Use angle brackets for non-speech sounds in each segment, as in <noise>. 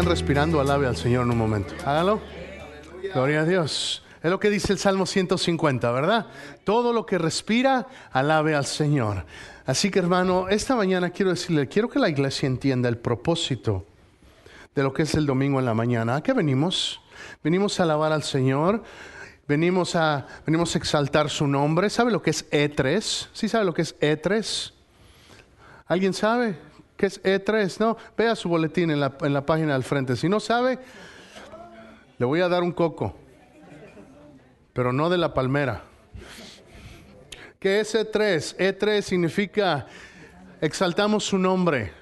están respirando, alabe al Señor en un momento. Hágalo. Gloria a Dios. Es lo que dice el Salmo 150, ¿verdad? Todo lo que respira, alabe al Señor. Así que hermano, esta mañana quiero decirle, quiero que la iglesia entienda el propósito de lo que es el domingo en la mañana. ¿A qué venimos? Venimos a alabar al Señor, venimos a, venimos a exaltar su nombre. ¿Sabe lo que es E3? ¿Sí sabe lo que es E3? ¿Alguien sabe qué es E3? No, vea su boletín en la, en la página del frente. Si no sabe, le voy a dar un coco, pero no de la palmera. ¿Qué es E3? E3 significa exaltamos su nombre.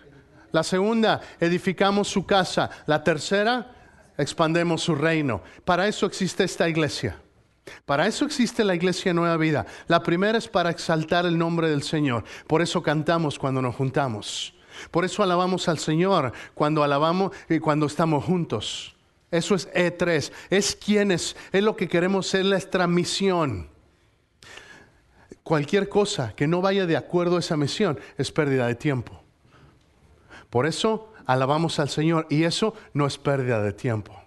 La segunda, edificamos su casa. La tercera, expandemos su reino. Para eso existe esta iglesia. Para eso existe la iglesia Nueva Vida. La primera es para exaltar el nombre del Señor. Por eso cantamos cuando nos juntamos. Por eso alabamos al Señor cuando alabamos y cuando estamos juntos. Eso es E3. Es quienes, es lo que queremos ser nuestra misión. Cualquier cosa que no vaya de acuerdo a esa misión es pérdida de tiempo. Por eso alabamos al Señor y eso no es pérdida de tiempo.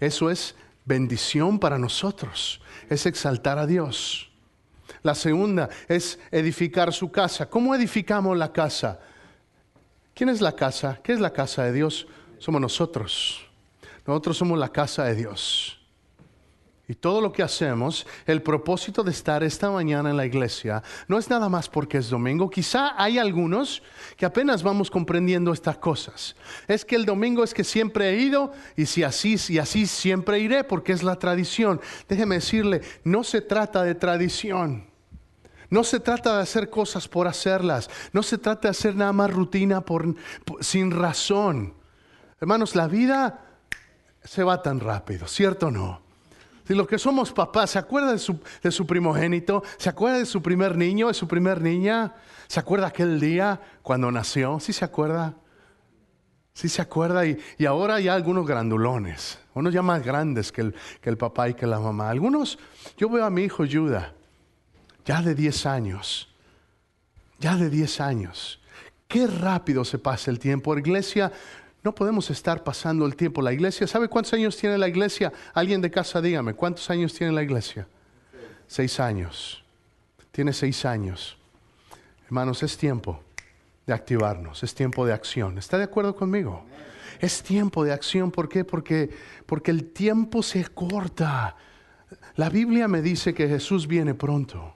Eso es bendición para nosotros, es exaltar a Dios. La segunda es edificar su casa. ¿Cómo edificamos la casa? ¿Quién es la casa? ¿Qué es la casa de Dios? Somos nosotros. Nosotros somos la casa de Dios. Y todo lo que hacemos, el propósito de estar esta mañana en la iglesia, no es nada más porque es domingo. Quizá hay algunos que apenas vamos comprendiendo estas cosas. Es que el domingo es que siempre he ido y si así y así siempre iré porque es la tradición. Déjeme decirle, no se trata de tradición. No se trata de hacer cosas por hacerlas. No se trata de hacer nada más rutina por, sin razón. Hermanos, la vida se va tan rápido, ¿cierto o no? Si los que somos papás, ¿se acuerda de su, primogénito? ¿Se acuerda de su primer niño, de su primer niña? ¿Se acuerda aquel día cuando nació? ¿Sí se acuerda? ¿Sí se acuerda? Y, ahora ya algunos grandulones, unos ya más grandes que el, que el papá y que la mamá. Algunos, yo veo a mi hijo Judah, ya de 10 años, ya de 10 años. Qué rápido se pasa el tiempo. Iglesia, no podemos estar pasando el tiempo. La iglesia, ¿sabe cuántos años tiene la iglesia? Alguien de casa, dígame, ¿cuántos años tiene la iglesia? Seis años. Tiene seis años. Hermanos, es tiempo de activarnos, es tiempo de acción. ¿Está de acuerdo conmigo? Es tiempo de acción, ¿por qué? Porque, porque el tiempo se corta. La Biblia me dice que Jesús viene pronto.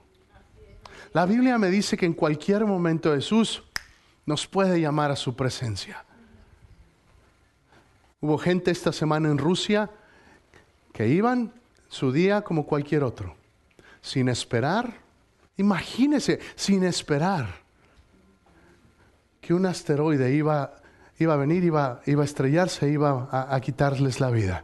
La Biblia me dice que en cualquier momento Jesús nos puede llamar a su presencia. Hubo gente esta semana en Rusia que iban su día como cualquier otro, sin esperar. Imagínese, sin esperar que un asteroide iba, iba a venir, iba, iba a estrellarse, iba a, a quitarles la vida.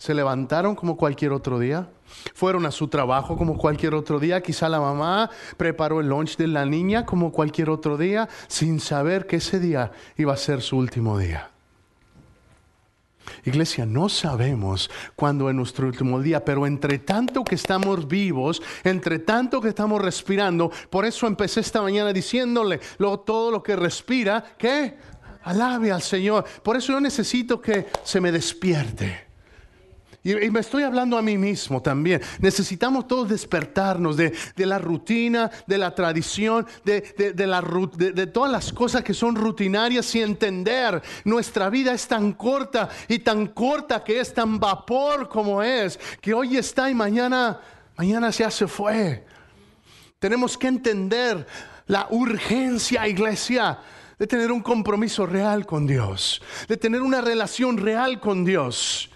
Se levantaron como cualquier otro día, fueron a su trabajo como cualquier otro día. Quizá la mamá preparó el lunch de la niña como cualquier otro día, sin saber que ese día iba a ser su último día. Iglesia, no sabemos cuándo es nuestro último día, pero entre tanto que estamos vivos, entre tanto que estamos respirando, por eso empecé esta mañana diciéndole todo lo que respira, que alabe al Señor. Por eso yo necesito que se me despierte. Y, me estoy hablando a mí mismo también. Necesitamos todos despertarnos de, la rutina, de la tradición, de, todas las cosas que son rutinarias y entender nuestra vida es tan corta y tan corta que es tan vapor como es, que hoy está y mañana, mañana ya se fue. Tenemos que entender la urgencia, iglesia, de tener un compromiso real con Dios, de tener una relación real con Dios.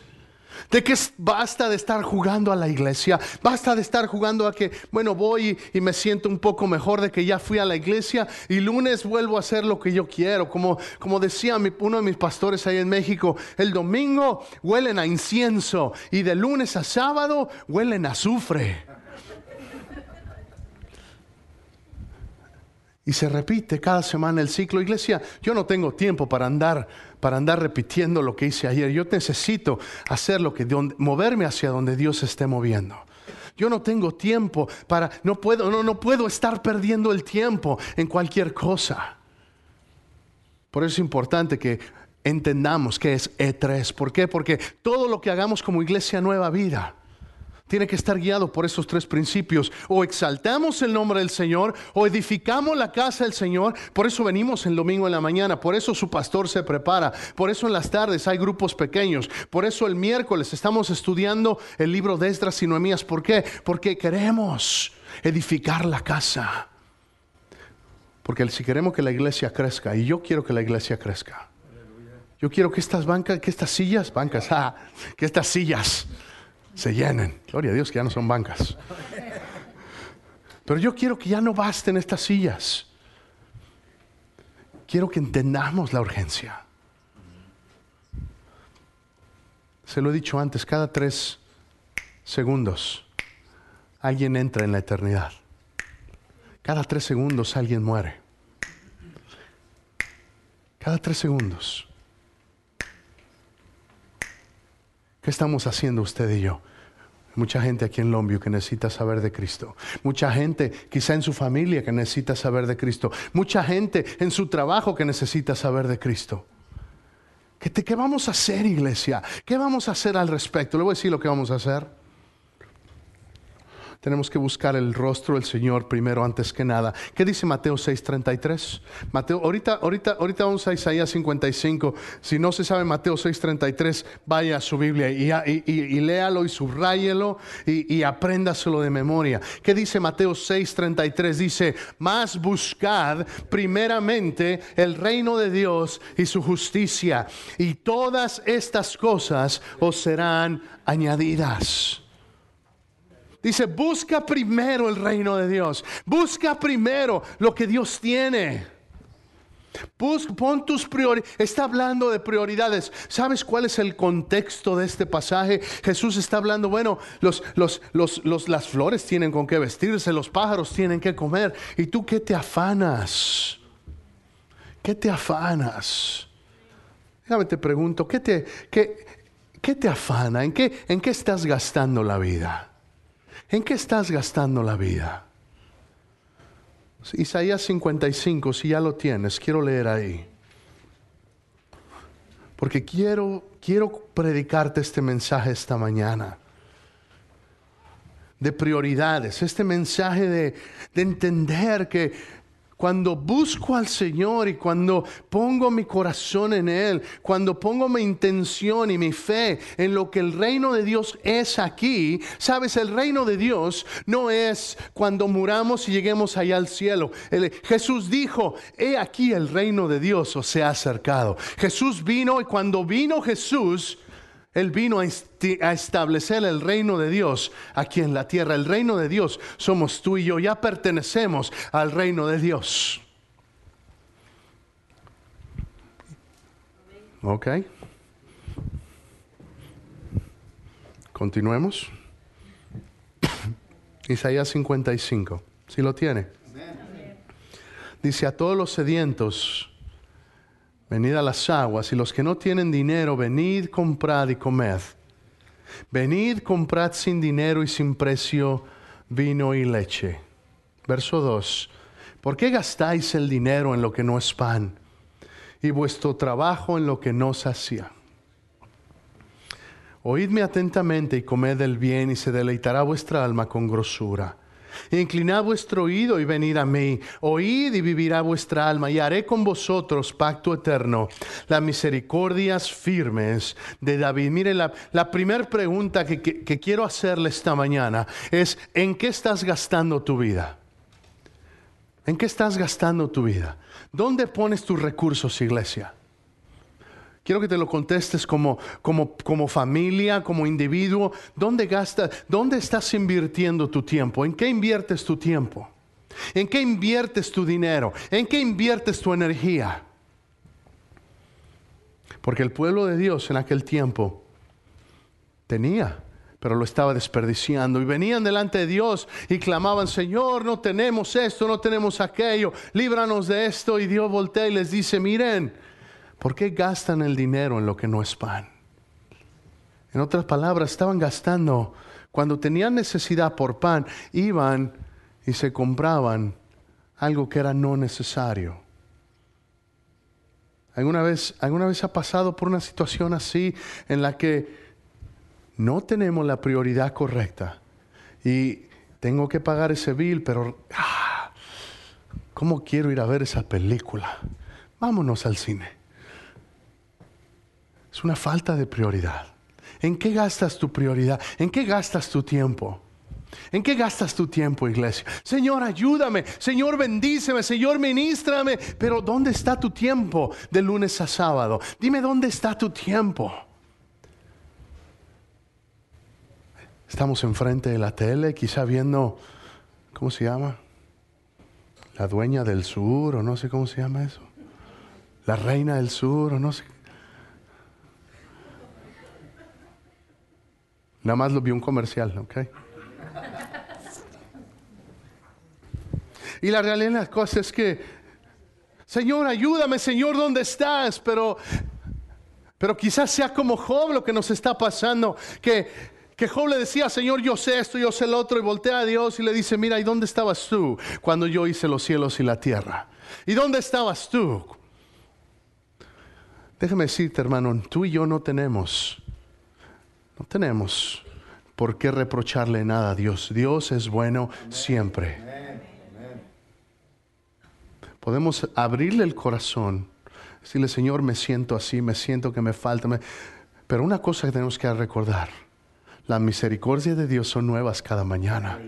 De que basta de estar jugando a la iglesia, basta de estar jugando a que, bueno, voy y, me siento un poco mejor de que ya fui a la iglesia y lunes vuelvo a hacer lo que yo quiero. Como, como decía uno de mis pastores ahí en México, el domingo huelen a incienso y de lunes a sábado huelen a azufre. Y se repite cada semana el ciclo. Iglesia, yo no tengo tiempo para andar para andar repitiendo lo que hice ayer. Yo necesito hacer lo que moverme hacia donde Dios esté moviendo. Yo no tengo tiempo para no puedo no, no puedo estar perdiendo el tiempo en cualquier cosa. Por eso es importante que entendamos que es E3. ¿Por qué? Porque todo lo que hagamos como iglesia nueva vida tiene que estar guiado por esos tres principios. O exaltamos el nombre del Señor, o edificamos la casa del Señor. Por eso venimos el domingo en la mañana, por eso su pastor se prepara, por eso en las tardes hay grupos pequeños, por eso el miércoles estamos estudiando el libro de Esdras y Noemías. ¿Por qué? Porque queremos edificar la casa. Porque si queremos que la iglesia crezca, y yo quiero que la iglesia crezca, yo quiero que estas bancas, que estas sillas, bancas, <laughs> ah, que estas sillas se llenen. Gloria a Dios que ya no son bancas. Pero yo quiero que ya no basten estas sillas. Quiero que entendamos la urgencia. Se lo he dicho antes, cada tres segundos alguien entra en la eternidad. Cada tres segundos alguien muere. Cada tres segundos. ¿Qué estamos haciendo usted y yo? Mucha gente aquí en Lombio que necesita saber de Cristo. Mucha gente quizá en su familia que necesita saber de Cristo. Mucha gente en su trabajo que necesita saber de Cristo. ¿Qué, ¿Qué, vamos a hacer, iglesia? ¿Qué vamos a hacer al respecto? Le voy a decir lo que vamos a hacer. Tenemos que buscar el rostro del Señor primero antes que nada. ¿Qué dice Mateo 6:33? Mateo, ahorita, ahorita, ahorita vamos a Isaías 55. Si no se sabe Mateo 6:33, vaya a su Biblia y, y, léalo y subráyelo y, y apréndaselo de memoria. ¿Qué dice Mateo 6:33? Dice, más buscad primeramente el reino de Dios y su justicia, y todas estas cosas os serán añadidas. Dice, busca primero el reino de Dios. Busca primero lo que Dios tiene. Busca, pon tus prioridades. Está hablando de prioridades. ¿Sabes cuál es el contexto de este pasaje? Jesús está hablando, bueno, los, los, las flores tienen con qué vestirse, los pájaros tienen que comer. ¿Y tú qué te afanas? ¿Qué te afanas? Déjame te pregunto, ¿qué te, qué, qué te afana? ¿En qué, ¿En qué estás gastando la vida? ¿En qué estás gastando la vida? Isaías 55, si ya lo tienes, quiero leer ahí. Porque quiero, quiero predicarte este mensaje esta mañana. De prioridades, este mensaje de, de entender que cuando busco al Señor y cuando pongo mi corazón en Él, cuando pongo mi intención y mi fe en lo que el reino de Dios es aquí, sabes, el reino de Dios no es cuando muramos y lleguemos allá al cielo. Jesús dijo, he aquí el reino de Dios os se ha acercado. Jesús vino y cuando vino Jesús, él vino a, establecer el reino de Dios aquí en la tierra. El reino de Dios somos tú y yo. Ya pertenecemos al reino de Dios. Ok. Continuemos. <coughs> Isaías 55. Si lo tiene. Dice a todos los sedientos venid a las aguas, y los que no tienen dinero, venid, comprad y comed. Venid, comprad sin dinero y sin precio vino y leche. Verso 2. ¿Por qué gastáis el dinero en lo que no es pan y vuestro trabajo en lo que no sacia? Oídme atentamente y comed el bien y se deleitará vuestra alma con grosura. Inclinad vuestro oído y venid a mí. Oíd y vivirá vuestra alma y haré con vosotros pacto eterno. Las misericordias firmes de David. Mire, la, primera pregunta que, que quiero hacerle esta mañana es, ¿en qué estás gastando tu vida? ¿En qué estás gastando tu vida? ¿Dónde pones tus recursos, iglesia? Quiero que te lo contestes como, como, como familia, como individuo. ¿Dónde gastas? ¿Dónde estás invirtiendo tu tiempo? ¿En qué inviertes tu tiempo? ¿En qué inviertes tu dinero? ¿En qué inviertes tu energía? Porque el pueblo de Dios en aquel tiempo tenía, pero lo estaba desperdiciando. Y venían delante de Dios y clamaban, Señor, no tenemos esto, no tenemos aquello, líbranos de esto. Y Dios voltea y les dice, miren, ¿Por qué gastan el dinero en lo que no es pan? En otras palabras, estaban gastando, cuando tenían necesidad por pan, iban y se compraban algo que era no necesario. ¿Alguna vez, ¿Alguna vez ha pasado por una situación así en la que no tenemos la prioridad correcta y tengo que pagar ese bill, pero ah, ¿cómo quiero ir a ver esa película? Vámonos al cine. Es una falta de prioridad. ¿En qué gastas tu prioridad? ¿En qué gastas tu tiempo? ¿En qué gastas tu tiempo, iglesia? Señor, ayúdame. Señor, bendíceme. Señor, ministrame. Pero ¿dónde está tu tiempo de lunes a sábado? Dime dónde está tu tiempo. Estamos enfrente de la tele, quizá viendo, ¿cómo se llama? La dueña del sur, o no sé cómo se llama eso. La reina del sur, o no sé. Nada más lo vi un comercial, ¿ok? Y la realidad de las cosas es que, Señor, ayúdame, Señor, ¿dónde estás? Pero, pero quizás sea como Job lo que nos está pasando, que que Job le decía, Señor, yo sé esto, yo sé lo otro, y voltea a Dios y le dice, mira, ¿y dónde estabas tú cuando yo hice los cielos y la tierra? ¿Y dónde estabas tú? Déjame decirte, hermano, tú y yo no tenemos, no tenemos por qué reprocharle nada a Dios. Dios es bueno siempre. Podemos abrirle el corazón, decirle, Señor, me siento así, me siento que me falta. Pero una cosa que tenemos que recordar, la misericordia de Dios son nuevas cada mañana.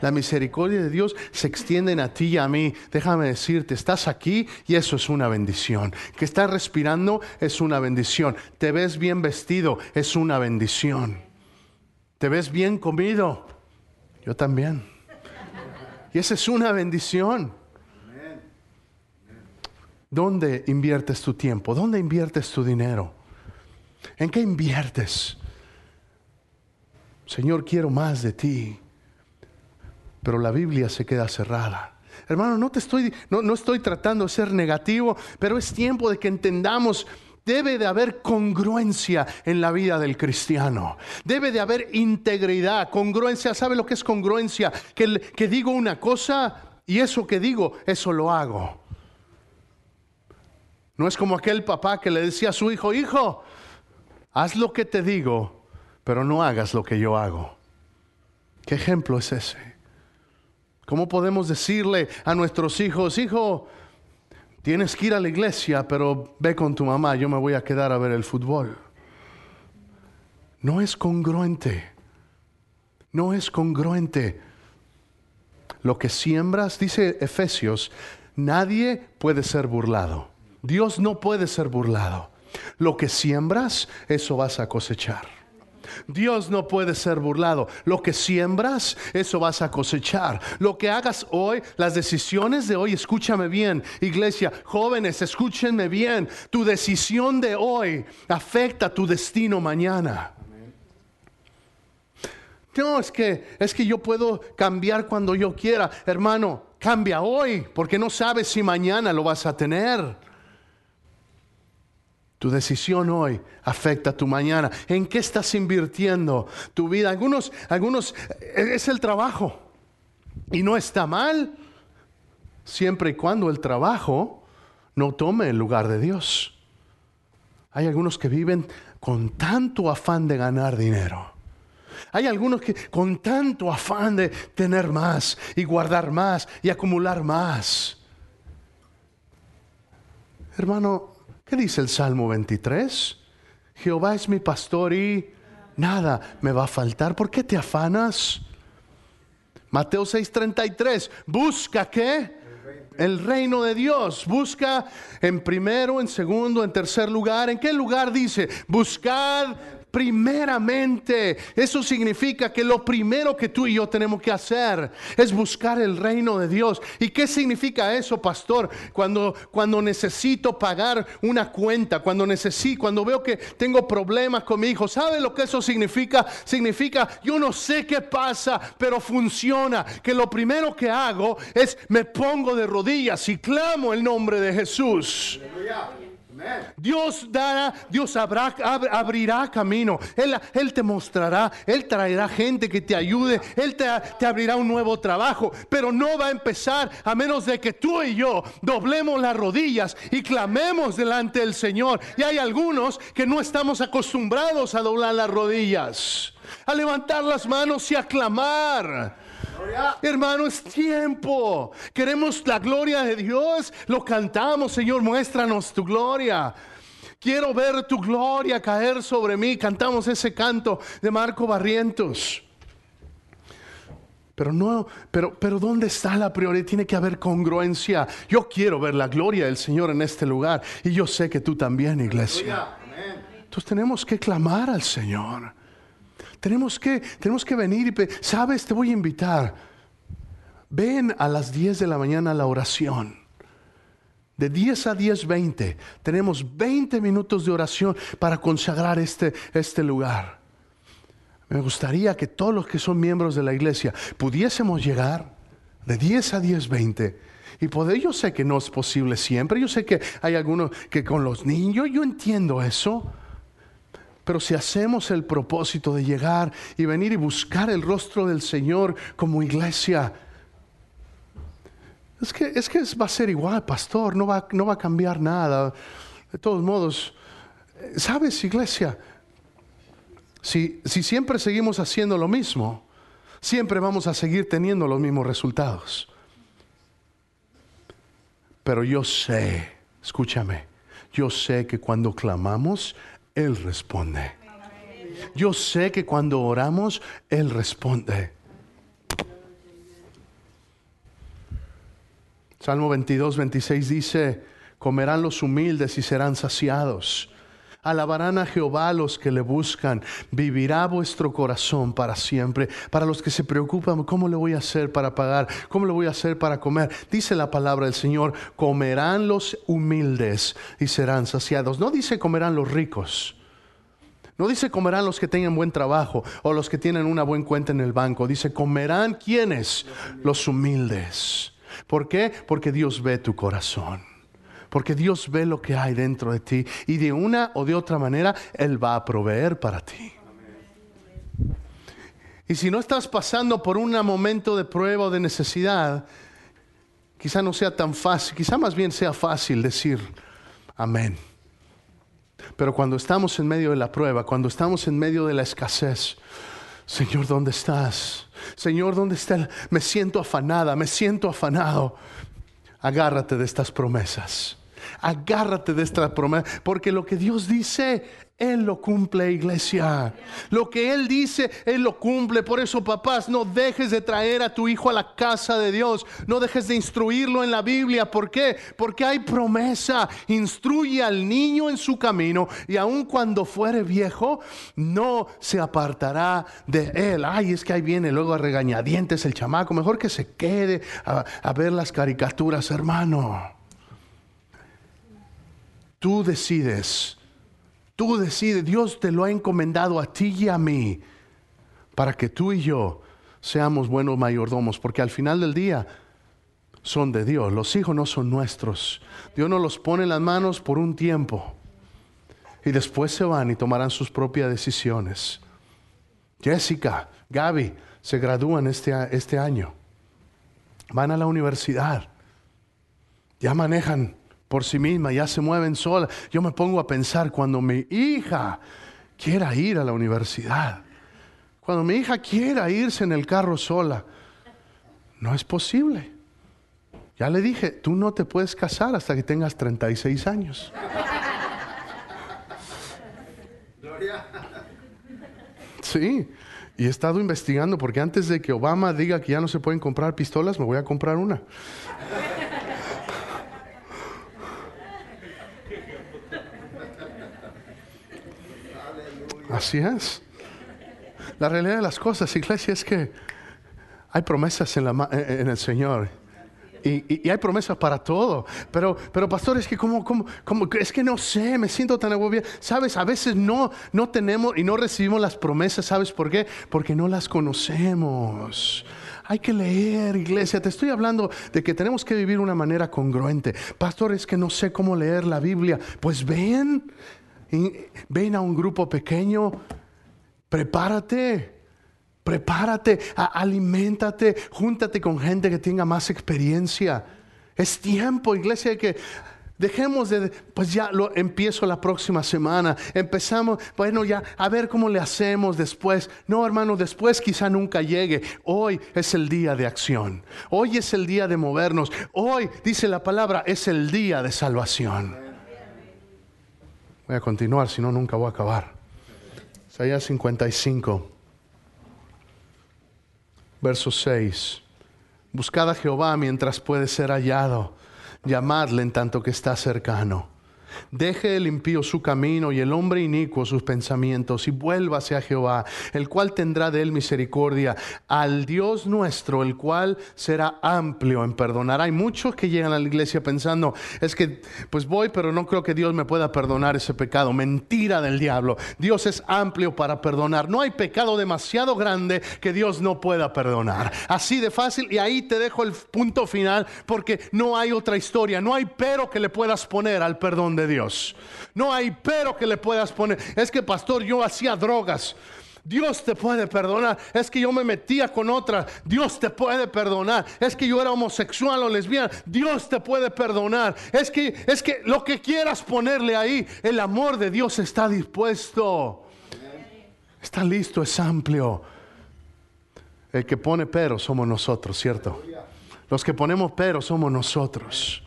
La misericordia de Dios se extienden a ti y a mí. Déjame decirte, estás aquí y eso es una bendición. Que estás respirando es una bendición. Te ves bien vestido es una bendición. Te ves bien comido. Yo también. Y esa es una bendición. ¿Dónde inviertes tu tiempo? ¿Dónde inviertes tu dinero? ¿En qué inviertes? Señor, quiero más de ti. Pero la Biblia se queda cerrada. Hermano, no te estoy, no, no estoy tratando de ser negativo, pero es tiempo de que entendamos Debe de haber congruencia en la vida del cristiano. Debe de haber integridad, congruencia. ¿Sabe lo que es congruencia? Que, que, digo una cosa y eso que digo, eso lo hago. No es como aquel papá que le decía a su hijo, hijo, haz lo que te digo, pero no hagas lo que yo hago. ¿Qué ejemplo es ese? ¿Cómo podemos decirle a nuestros hijos, hijo, tienes que ir a la iglesia, pero ve con tu mamá, yo me voy a quedar a ver el fútbol? No es congruente. No es congruente. Lo que siembras, dice Efesios, nadie puede ser burlado. Dios no puede ser burlado. Lo que siembras, eso vas a cosechar. Dios no puede ser burlado. Lo que siembras, eso vas a cosechar. Lo que hagas hoy, las decisiones de hoy, escúchame bien, iglesia, jóvenes, escúchenme bien. Tu decisión de hoy afecta tu destino mañana. No, es que es que yo puedo cambiar cuando yo quiera. Hermano, cambia hoy, porque no sabes si mañana lo vas a tener. Tu decisión hoy afecta tu mañana. ¿En qué estás invirtiendo tu vida? Algunos, algunos eh, es el trabajo. Y no está mal, siempre y cuando el trabajo no tome el lugar de Dios. Hay algunos que viven con tanto afán de ganar dinero. Hay algunos que con tanto afán de tener más y guardar más y acumular más. Hermano, ¿Qué dice el Salmo 23? Jehová es mi pastor y nada me va a faltar. ¿Por qué te afanas? Mateo 6:33, busca qué? El reino de Dios. Busca en primero, en segundo, en tercer lugar. ¿En qué lugar dice? Buscad primeramente. Eso significa que lo primero que tú y yo tenemos que hacer es buscar el reino de Dios. ¿Y qué significa eso, pastor? Cuando, cuando necesito pagar una cuenta, cuando necesito, cuando veo que tengo problemas con mi hijo, ¿sabe lo que eso significa? Significa, yo no sé qué pasa, pero funciona. Que lo primero que hago es me pongo de rodillas y clamo el nombre de Jesús. Dios dará, Dios abrirá camino. Él, te mostrará, Él traerá gente que te ayude, Él te, te abrirá un nuevo trabajo. Pero no va a empezar a menos de que tú y yo doblemos las rodillas y clamemos delante del Señor. Y hay algunos que no estamos acostumbrados a doblar las rodillas, a levantar las manos y a clamar. Hermano, es tiempo. Queremos la gloria de Dios. Lo cantamos, Señor, muéstranos tu gloria. Quiero ver tu gloria caer sobre mí. Cantamos ese canto de Marco Barrientos. Pero no, pero, pero ¿dónde está la prioridad? Tiene que haber congruencia. Yo quiero ver la gloria del Señor en este lugar. Y yo sé que tú también, iglesia. Entonces tenemos que clamar al Señor. Tenemos que, tenemos que venir y, sabes, te voy a invitar. Ven a las 10 de la mañana a la oración. De 10 a 10, 20. Tenemos 20 minutos de oración para consagrar este, este lugar. Me gustaría que todos los que son miembros de la iglesia pudiésemos llegar de 10 a 10, 20. Y poder, yo sé que no es posible siempre. Yo sé que hay algunos que con los niños, yo entiendo eso. Pero si hacemos el propósito de llegar y venir y buscar el rostro del Señor como iglesia, es que, es que va a ser igual, pastor, no va, no va a cambiar nada. De todos modos, ¿sabes, iglesia? Si, si siempre seguimos haciendo lo mismo, siempre vamos a seguir teniendo los mismos resultados. Pero yo sé, escúchame, yo sé que cuando clamamos, él responde. Yo sé que cuando oramos, Él responde. Salmo 22, 26 dice, comerán los humildes y serán saciados. Alabarán a Jehová los que le buscan. Vivirá vuestro corazón para siempre. Para los que se preocupan, ¿cómo le voy a hacer para pagar? ¿Cómo le voy a hacer para comer? Dice la palabra del Señor, comerán los humildes y serán saciados. No dice comerán los ricos. No dice comerán los que tengan buen trabajo o los que tienen una buena cuenta en el banco. Dice comerán quienes? Los humildes. ¿Por qué? Porque Dios ve tu corazón. Porque Dios ve lo que hay dentro de ti y de una o de otra manera Él va a proveer para ti. Y si no estás pasando por un momento de prueba o de necesidad, quizá no sea tan fácil, quizá más bien sea fácil decir amén. Pero cuando estamos en medio de la prueba, cuando estamos en medio de la escasez, Señor, ¿dónde estás? Señor, ¿dónde está? Me siento afanada, me siento afanado. Agárrate de estas promesas. Agárrate de esta promesa, porque lo que Dios dice él lo cumple, iglesia. Lo que Él dice, Él lo cumple. Por eso, papás, no dejes de traer a tu hijo a la casa de Dios. No dejes de instruirlo en la Biblia. ¿Por qué? Porque hay promesa. Instruye al niño en su camino y aun cuando fuere viejo, no se apartará de Él. Ay, es que ahí viene luego a regañadientes el chamaco. Mejor que se quede a, a ver las caricaturas, hermano. Tú decides. Tú decides, Dios te lo ha encomendado a ti y a mí para que tú y yo seamos buenos mayordomos, porque al final del día son de Dios, los hijos no son nuestros. Dios nos los pone en las manos por un tiempo y después se van y tomarán sus propias decisiones. Jessica, Gaby se gradúan este, este año, van a la universidad, ya manejan por sí misma, ya se mueven sola. Yo me pongo a pensar cuando mi hija quiera ir a la universidad, cuando mi hija quiera irse en el carro sola, no es posible. Ya le dije, tú no te puedes casar hasta que tengas 36 años. Sí, y he estado investigando porque antes de que Obama diga que ya no se pueden comprar pistolas, me voy a comprar una. Así es. La realidad de las cosas, iglesia, es que hay promesas en, el Señor Y, hay promesas para todo. Pero, pero pastor, es que como, como, como, es que no sé, me siento tan agobiado. Sabes, a veces no, no tenemos y no recibimos las promesas. ¿Sabes por qué? Porque no las conocemos. Hay que leer, iglesia. Te estoy hablando de que tenemos que vivir de una manera congruente. Pastor, es que no sé cómo leer la Biblia. Pues ven, ven a un grupo pequeño, prepárate. Prepárate, aliméntate, júntate con gente que tenga más experiencia. Es tiempo, iglesia, que Dejemos de, pues ya lo empiezo la próxima semana. Empezamos, bueno, ya a ver cómo le hacemos después. No, hermano, después quizá nunca llegue. Hoy es el día de acción. Hoy es el día de movernos. Hoy, dice la palabra, es el día de salvación. Voy a continuar, si no, nunca voy a acabar. Isaías 55, verso 6. Buscad a Jehová mientras puede ser hallado llamadle en tanto que está cercano. Deje el impío su camino y el hombre inicuo sus pensamientos y vuélvase a Jehová, el cual tendrá de él misericordia, al Dios nuestro, el cual será amplio en perdonar. Hay muchos que llegan a la iglesia pensando, es que pues voy, pero no creo que Dios me pueda perdonar ese pecado. Mentira del diablo. Dios es amplio para perdonar. No hay pecado demasiado grande que Dios no pueda perdonar. Así de fácil y ahí te dejo el punto final porque no hay otra historia, no hay pero que le puedas poner al perdón de Dios. No hay pero que le puedas poner. Es que, pastor, yo hacía drogas. Dios te puede perdonar. Es que yo me metía con otra. Dios te puede perdonar. Es que yo era homosexual o lesbiana. Dios te puede perdonar. Es que es que lo que quieras ponerle ahí, el amor de Dios está dispuesto. Está listo, es amplio. El que pone pero somos nosotros, ¿cierto? Los que ponemos pero somos nosotros.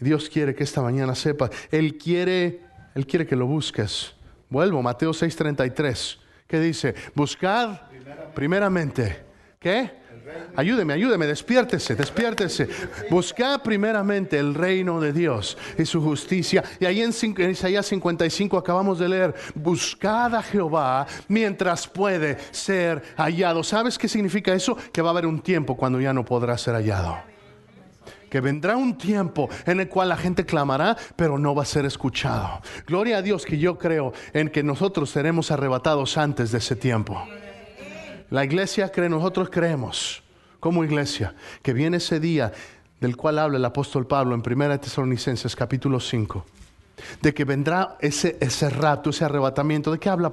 Dios quiere que esta mañana sepa. Él quiere, Él quiere que lo busques. Vuelvo, Mateo 6:33. ¿Qué dice? Buscad primeramente. ¿Qué? Ayúdeme, ayúdeme, despiértese, despiértese. Buscad primeramente el reino de Dios y su justicia. Y ahí en, en Isaías 55 acabamos de leer, buscad a Jehová mientras puede ser hallado. ¿Sabes qué significa eso? Que va a haber un tiempo cuando ya no podrá ser hallado que vendrá un tiempo en el cual la gente clamará, pero no va a ser escuchado. Gloria a Dios que yo creo en que nosotros seremos arrebatados antes de ese tiempo. La iglesia cree, nosotros creemos como iglesia que viene ese día del cual habla el apóstol Pablo en 1 Tesalonicenses capítulo 5, de que vendrá ese, ese rato, ese arrebatamiento. ¿De qué habla